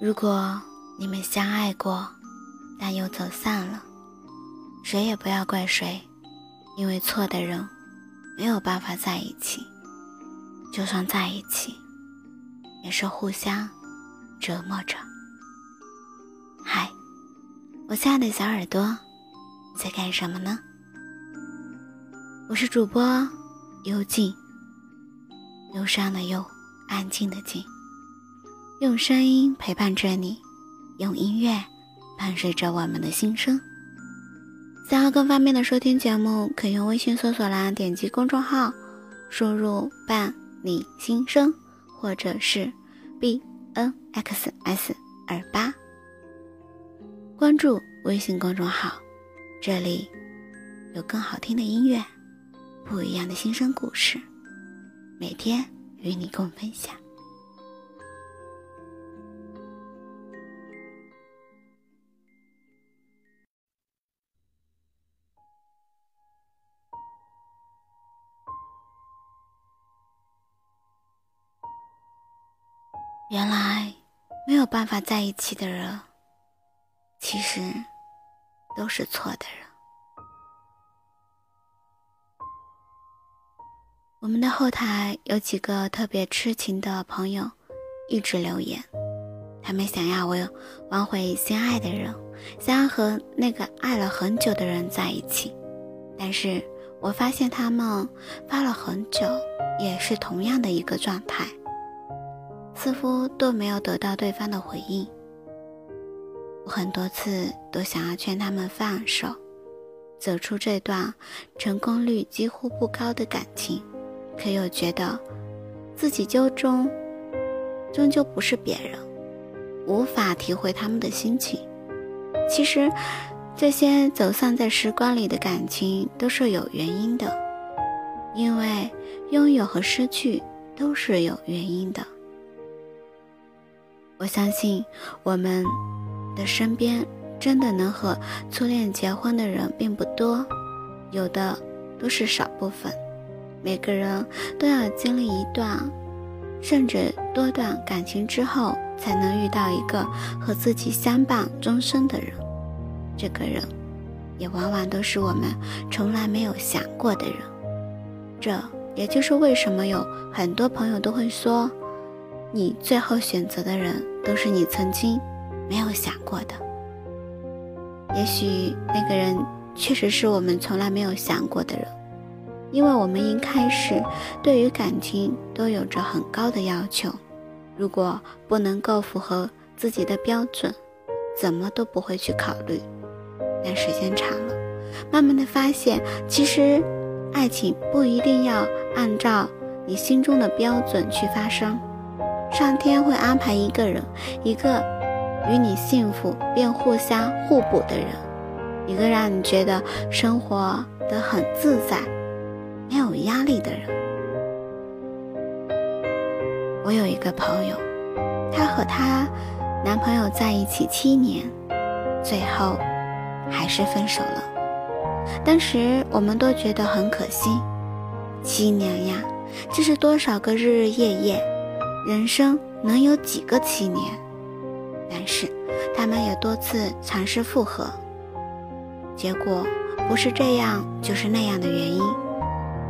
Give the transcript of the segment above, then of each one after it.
如果你们相爱过，但又走散了，谁也不要怪谁，因为错的人没有办法在一起。就算在一起，也是互相折磨着。嗨，我亲爱的小耳朵，在干什么呢？我是主播幽静，忧伤的忧，安静的静，用声音陪伴着你，用音乐伴随着我们的心声。想要更方便的收听节目，可用微信搜索栏点击公众号，输入“伴”。你心声，或者是 b n x s 二八，关注微信公众号，这里有更好听的音乐，不一样的心声故事，每天与你共分享。原来没有办法在一起的人，其实都是错的人。我们的后台有几个特别痴情的朋友，一直留言，他们想要我挽回心爱的人，想要和那个爱了很久的人在一起，但是我发现他们发了很久，也是同样的一个状态。似乎都没有得到对方的回应。我很多次都想要劝他们放手，走出这段成功率几乎不高的感情，可又觉得自己究终终究不是别人，无法体会他们的心情。其实，这些走散在时光里的感情都是有原因的，因为拥有和失去都是有原因的。我相信我们的身边真的能和初恋结婚的人并不多，有的都是少部分。每个人都要经历一段，甚至多段感情之后，才能遇到一个和自己相伴终生的人。这个人，也往往都是我们从来没有想过的人。这也就是为什么有很多朋友都会说。你最后选择的人，都是你曾经没有想过的。也许那个人确实是我们从来没有想过的人，因为我们一开始对于感情都有着很高的要求，如果不能够符合自己的标准，怎么都不会去考虑。但时间长了，慢慢的发现，其实爱情不一定要按照你心中的标准去发生。上天会安排一个人，一个与你幸福并互相互补的人，一个让你觉得生活的很自在、没有压力的人。我有一个朋友，她和她男朋友在一起七年，最后还是分手了。当时我们都觉得很可惜，七年呀，这是多少个日日夜夜。人生能有几个七年？但是他们也多次尝试复合，结果不是这样就是那样的原因，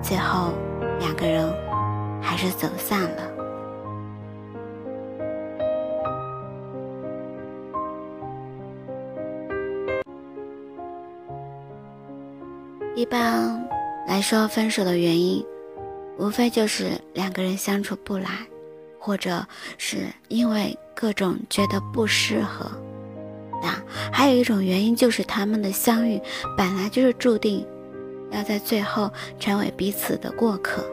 最后两个人还是走散了。一般来说，分手的原因无非就是两个人相处不来。或者是因为各种觉得不适合，那还有一种原因就是他们的相遇本来就是注定要在最后成为彼此的过客。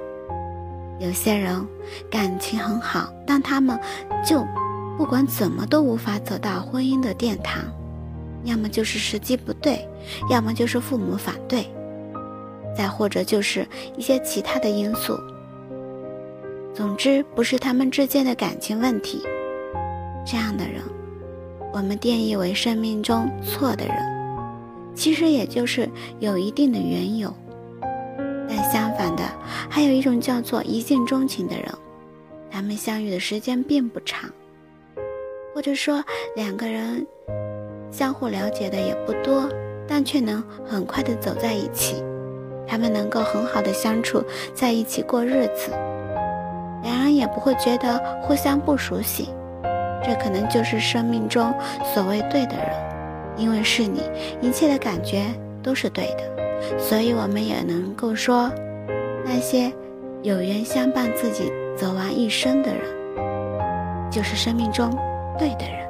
有些人感情很好，但他们就不管怎么都无法走到婚姻的殿堂，要么就是时机不对，要么就是父母反对，再或者就是一些其他的因素。总之，不是他们之间的感情问题。这样的人，我们定义为生命中错的人，其实也就是有一定的缘由。但相反的，还有一种叫做一见钟情的人，他们相遇的时间并不长，或者说两个人相互了解的也不多，但却能很快的走在一起。他们能够很好的相处在一起过日子。也不会觉得互相不熟悉，这可能就是生命中所谓对的人，因为是你，一切的感觉都是对的，所以我们也能够说，那些有缘相伴自己走完一生的人，就是生命中对的人。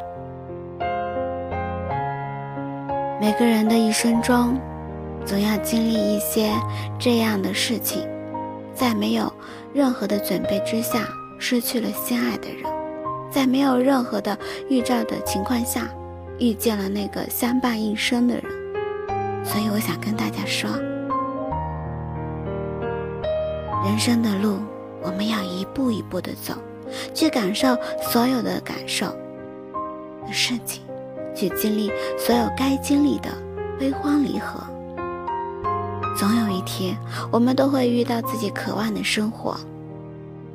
每个人的一生中，总要经历一些这样的事情。在没有任何的准备之下，失去了心爱的人；在没有任何的预兆的情况下，遇见了那个相伴一生的人。所以，我想跟大家说，人生的路，我们要一步一步的走，去感受所有的感受的事情，去经历所有该经历的悲欢离合。总有一天，我们都会遇到自己渴望的生活。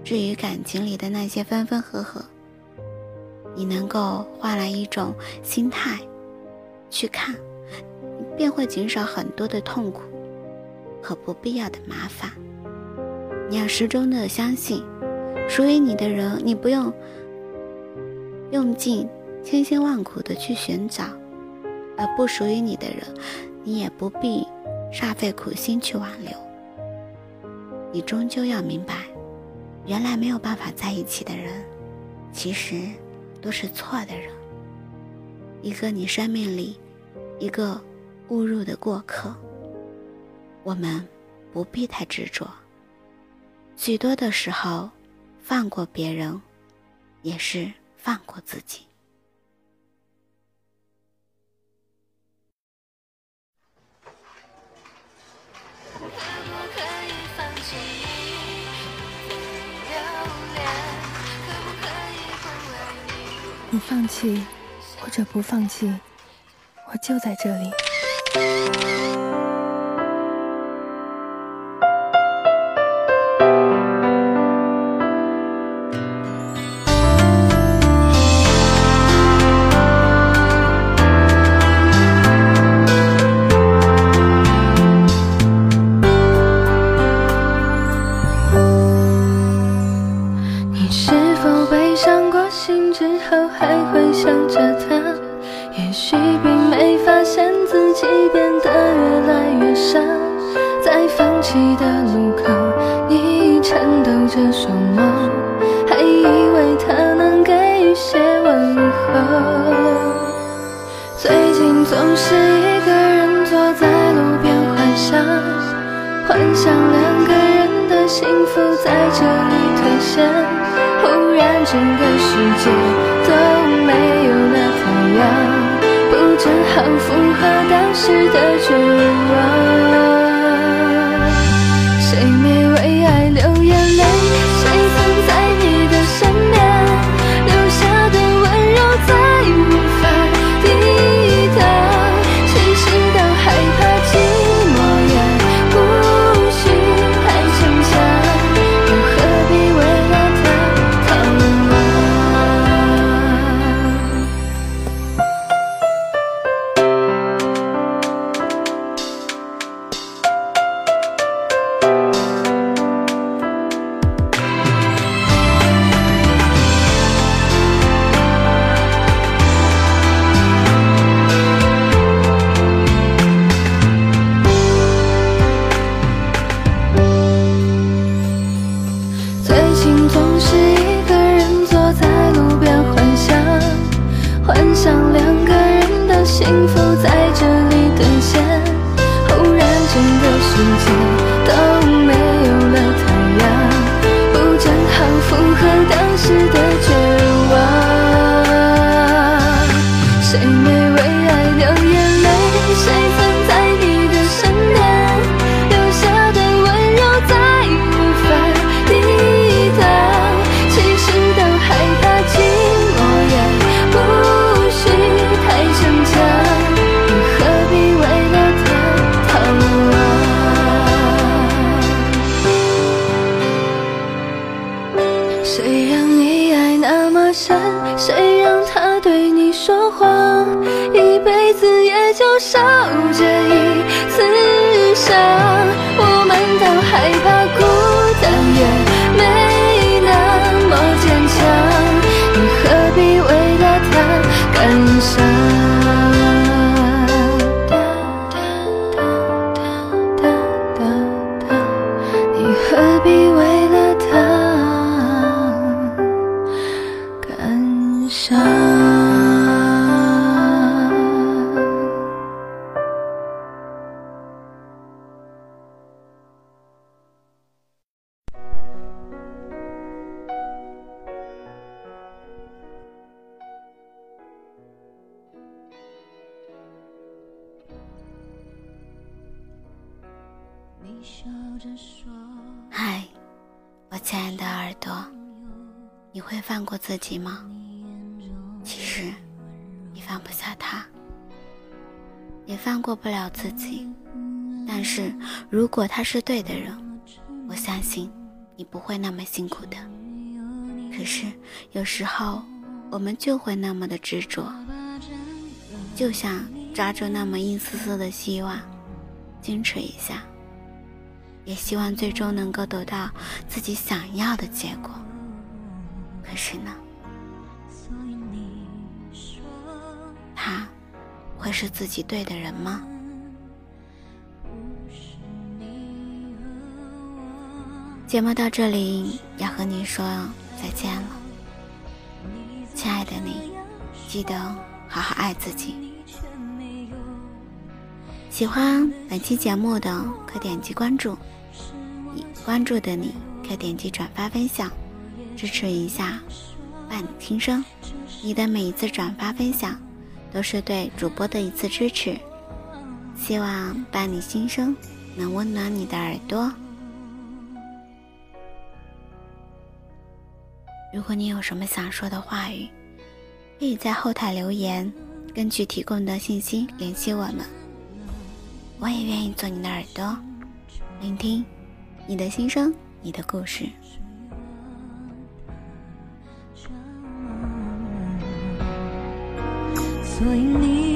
至于感情里的那些分分合合，你能够换来一种心态去看，便会减少很多的痛苦和不必要的麻烦。你要始终的相信，属于你的人，你不用用尽千辛万苦的去寻找；而不属于你的人，你也不必。煞费苦心去挽留，你终究要明白，原来没有办法在一起的人，其实都是错的人。一个你生命里一个误入的过客，我们不必太执着。许多的时候，放过别人，也是放过自己。你放弃或者不放弃，我就在这里。后还会想着他？也许并没发现自己变得越来越傻。在放弃的路口你颤抖着双眸还以为他能给予些问候。最近总是一个人坐在路边幻想幻想两个人的幸福在这里同现。忽然整个世界没有了太阳，不正好符合当时的绝望？嗨，我亲爱的耳朵，你会放过自己吗？其实，你放不下他，也放过不了自己。但是如果他是对的人，我相信你不会那么辛苦的。可是有时候我们就会那么的执着，就想抓住那么一丝丝的希望，坚持一下。也希望最终能够得到自己想要的结果。可是呢，是自己对的人吗？节目到这里要和你说再见了，亲爱的你，记得好好爱自己。喜欢本期节目的可点击关注。已关注的你，可点击转发分享，支持一下伴你听声。你的每一次转发分享，都是对主播的一次支持。希望伴你心声能温暖你的耳朵。如果你有什么想说的话语，可以在后台留言，根据提供的信息联系我们。我也愿意做你的耳朵，聆听。你的心声，你的故事。所以你